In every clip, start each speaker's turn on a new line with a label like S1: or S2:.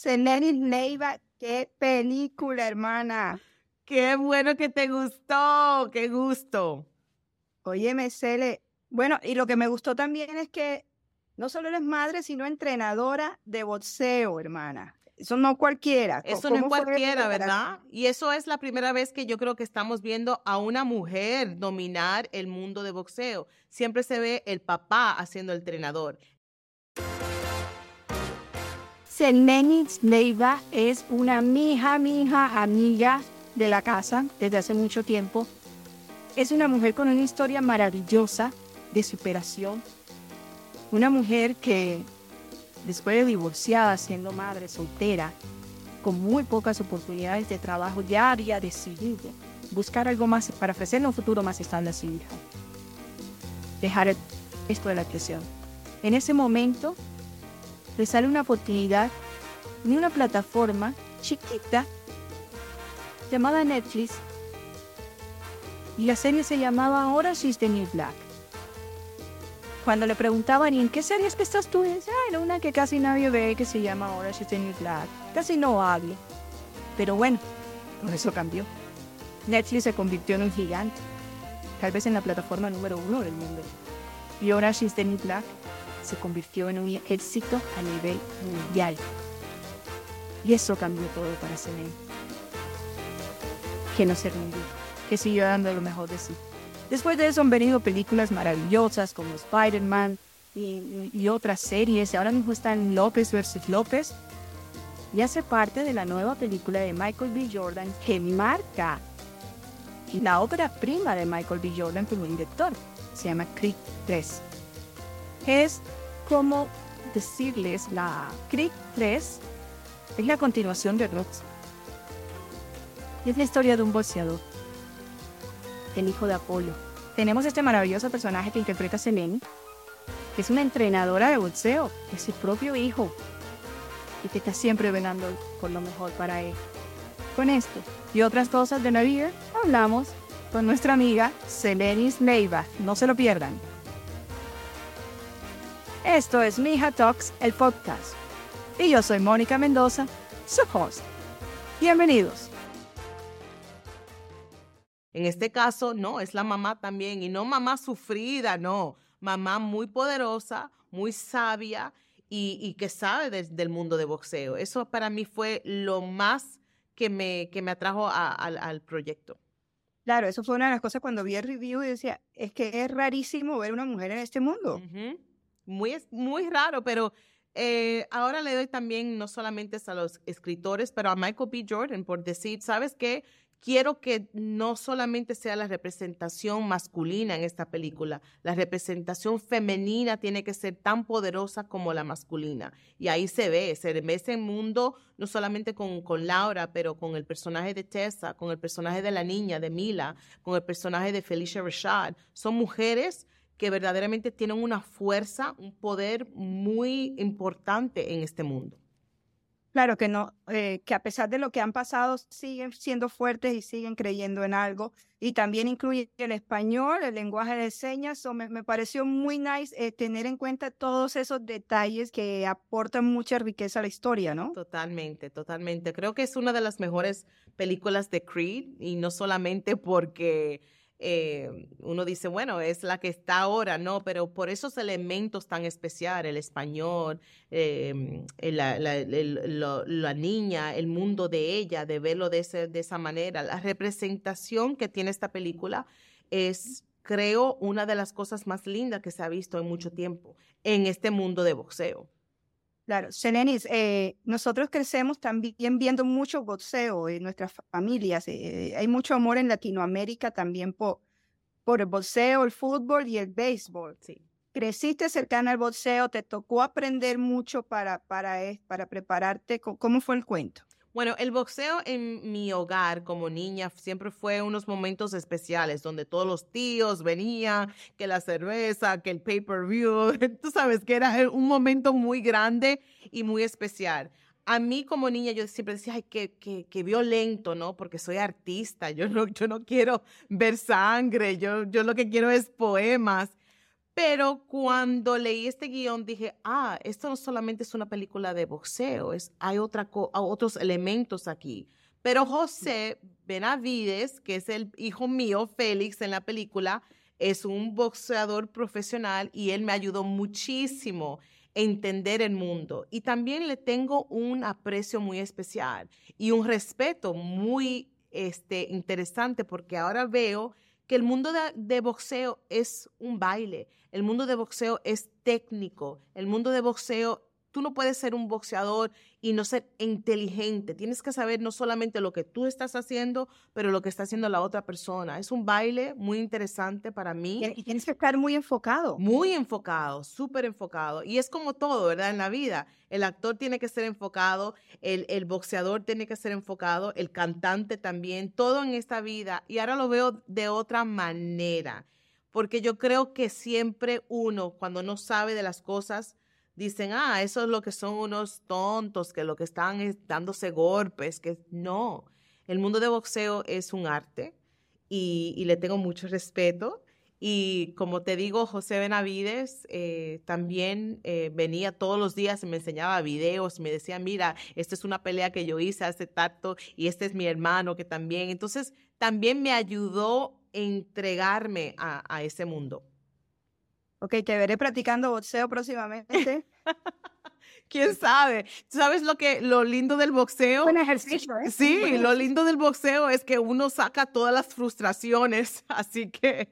S1: Seleni Leiva, qué película, hermana.
S2: Qué bueno que te gustó, qué gusto.
S1: Óyeme, Cele. Bueno, y lo que me gustó también es que no solo eres madre, sino entrenadora de boxeo, hermana. Eso no cualquiera.
S2: Eso no es cualquiera, ¿verdad? Y eso es la primera vez que yo creo que estamos viendo a una mujer dominar el mundo de boxeo. Siempre se ve el papá haciendo el entrenador.
S1: Seleni Leiva es una mija, mija, amiga de la casa desde hace mucho tiempo. Es una mujer con una historia maravillosa de superación. Una mujer que después de divorciada, siendo madre soltera, con muy pocas oportunidades de trabajo, ya había decidido buscar algo más para ofrecerle un futuro más estable a su hija. Dejar esto de la presión. En ese momento, le sale una oportunidad en una plataforma chiquita llamada Netflix y la serie se llamaba Orange is the New Black. Cuando le preguntaban, ¿y en qué series que estás tú? Y decía, ay, una que casi nadie ve que se llama Orange is the New Black. Casi no hablo. Pero bueno, eso cambió. Netflix se convirtió en un gigante, tal vez en la plataforma número uno del mundo. Y Orange is the New Black se convirtió en un éxito a nivel mundial. Y eso cambió todo para Selene. Que no se rindió, que siguió dando lo mejor de sí. Después de eso han venido películas maravillosas como Spider-Man y, otras series. Ahora mismo está en López vs. López. Y hace parte de la nueva película de Michael B. Jordan que marca la obra prima de Michael B. Jordan como director. Se llama Creed 3. Es como decirles, la Creed 3 es la continuación de. Y es la historia de un boxeador, el hijo de Apolo. Tenemos este maravilloso personaje que interpreta Selene, que es una entrenadora de boxeo, es su propio hijo, y que está siempre velando por lo mejor para él. Con esto y otras cosas de la hablamos con nuestra amiga Selenis Leiva. No se lo pierdan. Esto es Mija Talks, el podcast y yo soy Mónica Mendoza, su host. Bienvenidos.
S2: En este caso, no, es la mamá también, y no mamá sufrida, no, mamá muy poderosa, muy sabia y, que sabe del mundo de boxeo. Eso para mí fue lo más que me, que me atrajo al proyecto.
S1: Claro, eso fue una de las cosas cuando vi el review y decía, es que es rarísimo ver una mujer en este mundo.
S2: Muy, muy raro, pero eh, ahora le doy también no solamente a los escritores, pero a Michael B. Jordan por decir, ¿sabes qué? Quiero que no solamente sea la representación masculina en esta película, la representación femenina tiene que ser tan poderosa como la masculina. Y ahí se ve, se ve ese mundo no solamente con, con Laura, pero con el personaje de Tessa, con el personaje de la niña, de Mila, con el personaje de Felicia Rashad. Son mujeres que verdaderamente tienen una fuerza, un poder muy importante en este mundo.
S1: Claro que no, eh, que a pesar de lo que han pasado, siguen siendo fuertes y siguen creyendo en algo. Y también incluye el español, el lenguaje de señas. me, pareció muy nice eh, tener en cuenta todos esos detalles que aportan mucha riqueza a la historia, ¿no?
S2: Totalmente, totalmente. Creo que es una de las mejores películas de Creed y no solamente porque eh, uno dice, bueno, es la que está ahora, ¿no? Pero por esos elementos tan especiales, el español, em, la, niña, el mundo de ella, de verlo de, de esa manera, la representación que tiene esta película es, creo, una de las cosas más lindas que se ha visto en mucho tiempo en este mundo de boxeo.
S1: Claro, Selenis, eh, nosotros crecemos también viendo mucho boxeo en nuestras familias. Eh, hay mucho amor en Latinoamérica también por, por el boxeo, el fútbol y el béisbol. Sí. Creciste cercana al boxeo, te tocó aprender mucho para, para, para prepararte. ¿Cómo fue el cuento?
S2: Bueno, el boxeo en mi hogar como niña siempre fue unos momentos especiales donde todos los tíos venían, que la cerveza, que el pay-per-view, tú sabes que era un momento muy grande y muy especial. A mí como niña yo siempre decía, ay, qué, qué, violento, ¿no? Porque soy artista, yo no, yo no quiero ver sangre, yo, yo lo que quiero es poemas. Pero cuando leí este guion dije, ah, esto no solamente es una película de boxeo, es, hay otra otros elementos aquí. Pero José Benavides, que es el hijo mío, Félix, en la película, es un boxeador profesional y él me ayudó muchísimo a entender el mundo. Y también le tengo un aprecio muy especial y un respeto muy este, interesante porque ahora veo que el mundo de, boxeo es un baile, el mundo de boxeo es técnico, el mundo de boxeo Tú no puedes ser un boxeador y no ser inteligente. Tienes que saber no solamente lo que tú estás haciendo, pero lo que está haciendo la otra persona. Es un baile muy interesante para mí.
S3: Y tienes que estar muy enfocado.
S2: Muy enfocado, súper enfocado. Y es como todo, ¿verdad? En la vida. El actor tiene que ser enfocado, el, el boxeador tiene que ser enfocado, el cantante también, todo en esta vida. Y ahora lo veo de otra manera. Porque yo creo que siempre uno, cuando no sabe de las cosas, dicen, ah, eso es lo que son unos tontos, que lo que están es dándose golpes, que no. El mundo de boxeo es un arte y, le tengo mucho respeto. Y como te digo, José Benavides eh, también eh, venía todos los días y me enseñaba videos, me decía, mira, esta es una pelea que yo hice hace tanto y este es mi hermano que también. Entonces, también me ayudó a entregarme a ese mundo.
S3: Ok, te veré practicando boxeo próximamente.
S2: ¿Quién sabe? ¿Sabes lo que lo lindo del boxeo?
S3: Un ejercicio, ¿eh?
S2: Sí, lo lindo del boxeo es que uno saca todas las frustraciones, así que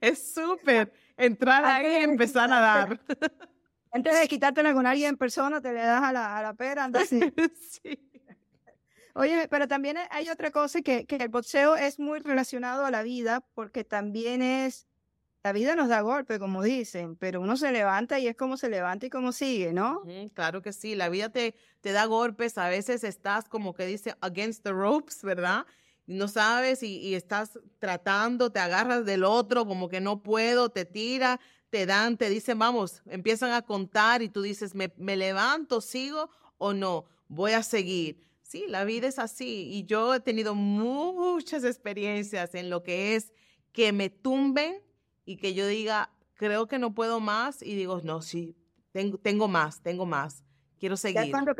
S2: es súper entrar ahí y empezar a dar.
S3: Antes de quitártela con alguien en persona, te le das a la, a la pera, anda así. sí. Oye, pero también hay otra cosa que, que el boxeo es muy relacionado a la vida porque también es la vida nos da golpe, como dicen, pero uno se levanta y es como se levanta y como sigue, ¿no?
S2: claro que sí, la vida te, te da golpes, a veces estás como que dice against the ropes, ¿verdad? No sabes y, estás tratando, te agarras del otro, como que no puedo, te tira, te dan, te dicen, vamos, empiezan a contar y tú dices, me, me levanto, sigo o no, voy a seguir. Sí, la vida es así y yo he tenido muchas experiencias en lo que es que me tumben y que yo diga, creo que no puedo más y digo, no, sí, tengo, tengo más, tengo más, quiero seguir.
S3: Ya cuando,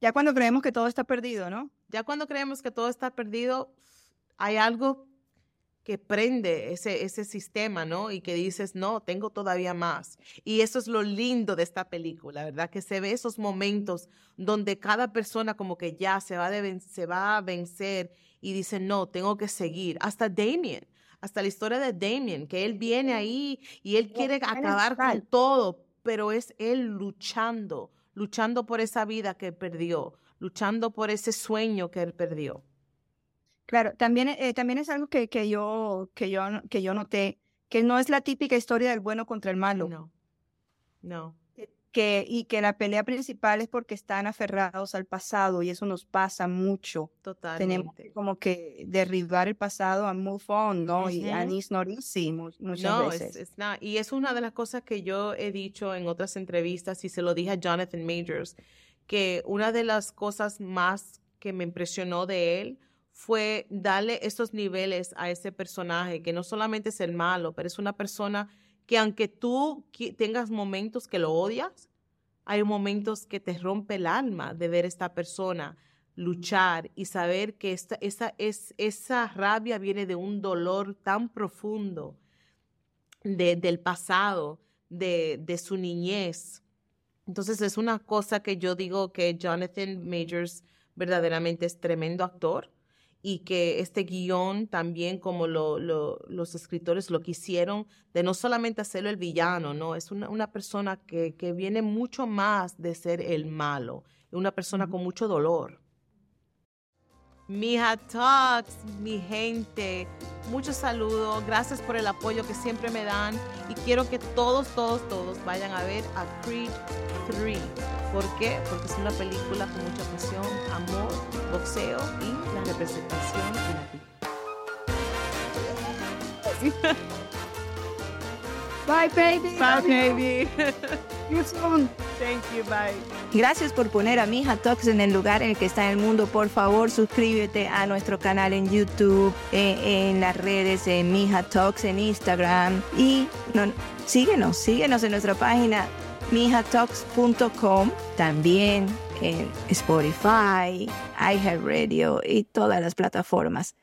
S3: ya cuando creemos que todo está perdido, ¿no?
S2: Ya cuando creemos que todo está perdido, hay algo que prende ese, ese sistema, ¿no? Y que dices, no, tengo todavía más. Y eso es lo lindo de esta película, ¿verdad? Que se ve esos momentos donde cada persona como que ya se va, se va a vencer y dice, no, tengo que seguir. Hasta Damien hasta la historia de Damien, que él viene ahí y él quiere acabar con todo, pero es él luchando, luchando por esa vida que perdió, luchando por ese sueño que él perdió.
S3: Claro, también, eh, también es algo que, que, yo, que, yo, que yo noté, que no es la típica historia del bueno contra el malo.
S2: No, no
S3: que, y que la pelea principal es porque están aferrados al pasado y eso nos pasa mucho.
S2: Totalmente.
S3: Tenemos como que derribar el pasado a move on, ¿no? Y a it's not muchas no, veces.
S2: Es, Y es una de las cosas que yo he dicho en otras entrevistas y se lo dije a Jonathan Majors, que una de las cosas más que me impresionó de él fue darle estos niveles a ese personaje, que no solamente es el malo, pero es una persona que aunque tú tengas momentos que lo odias, hay momentos que te rompe el alma de ver a esta persona luchar y saber que esta, esa, es, esa rabia viene de un dolor tan profundo de, del pasado, de, de su niñez. Entonces es una cosa que yo digo que Jonathan Majors verdaderamente es tremendo actor y que este guion también como lo, los escritores lo quisieron, de no solamente hacerlo el villano, no, es una, una persona que, que, viene mucho más de ser el malo, una persona con mucho dolor. Mija Talks, mi gente, muchos saludos, gracias por el apoyo que siempre me dan y quiero que todos, todos, todos vayan a ver a Creed 3. ¿Por qué? Porque es una película con mucha pasión, amor, boxeo y la representación
S3: de Bye, baby.
S2: Bye, baby.
S3: You soon.
S2: Thank you. Bye.
S4: Gracias por poner a Mija Talks en el lugar en el que está en el mundo. Por favor, suscríbete a nuestro canal en YouTube, en las redes de Mija Talks, en Instagram. Y no, síguenos, síguenos en nuestra página mijatalks.com. También en Spotify, iHeartRadio y todas las plataformas.